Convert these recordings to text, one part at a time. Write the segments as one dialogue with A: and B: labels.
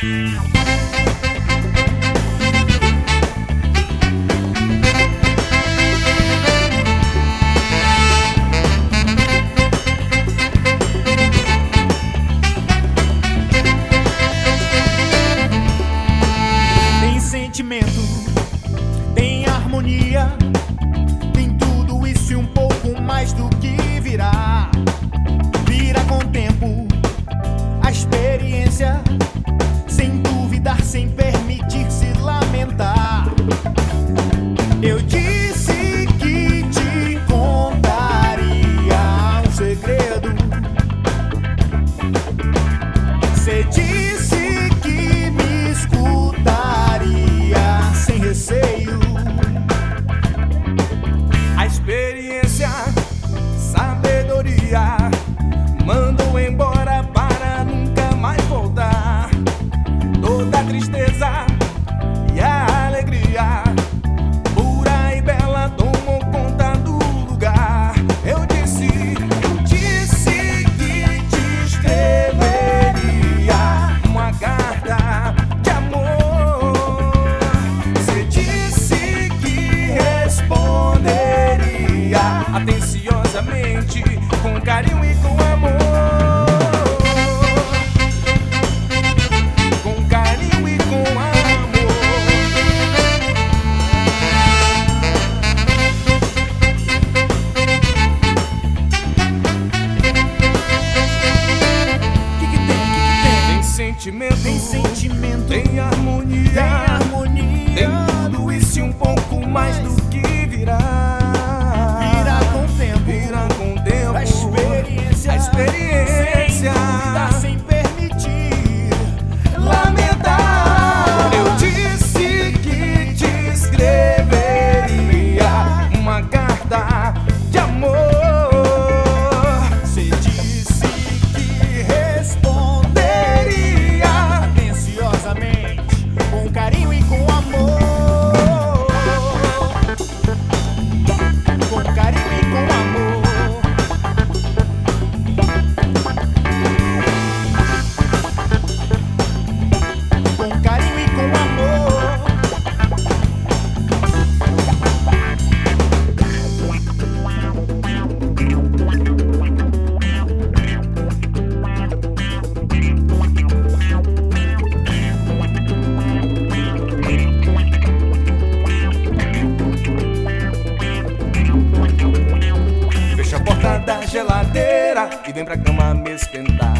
A: Tem
B: mandou embora para nunca mais voltar. Toda a tristeza e a alegria, pura e bela, tomou conta do lugar. Eu disse, disse que te escreveria uma carta de amor. Você disse que responderia com carinho e com amor. Com carinho e com amor.
A: Que que tem? Que que tem?
B: Tem sentimento,
A: Tem sentimento,
B: tem e vem pra cama me esquentar.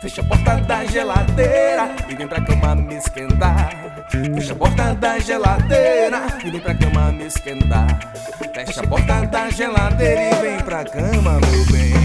B: Fecha a porta da geladeira e vem pra cama me esquentar. Fecha a porta da geladeira e vem pra cama me esquentar. Fecha a porta da geladeira e vem pra cama, meu bem.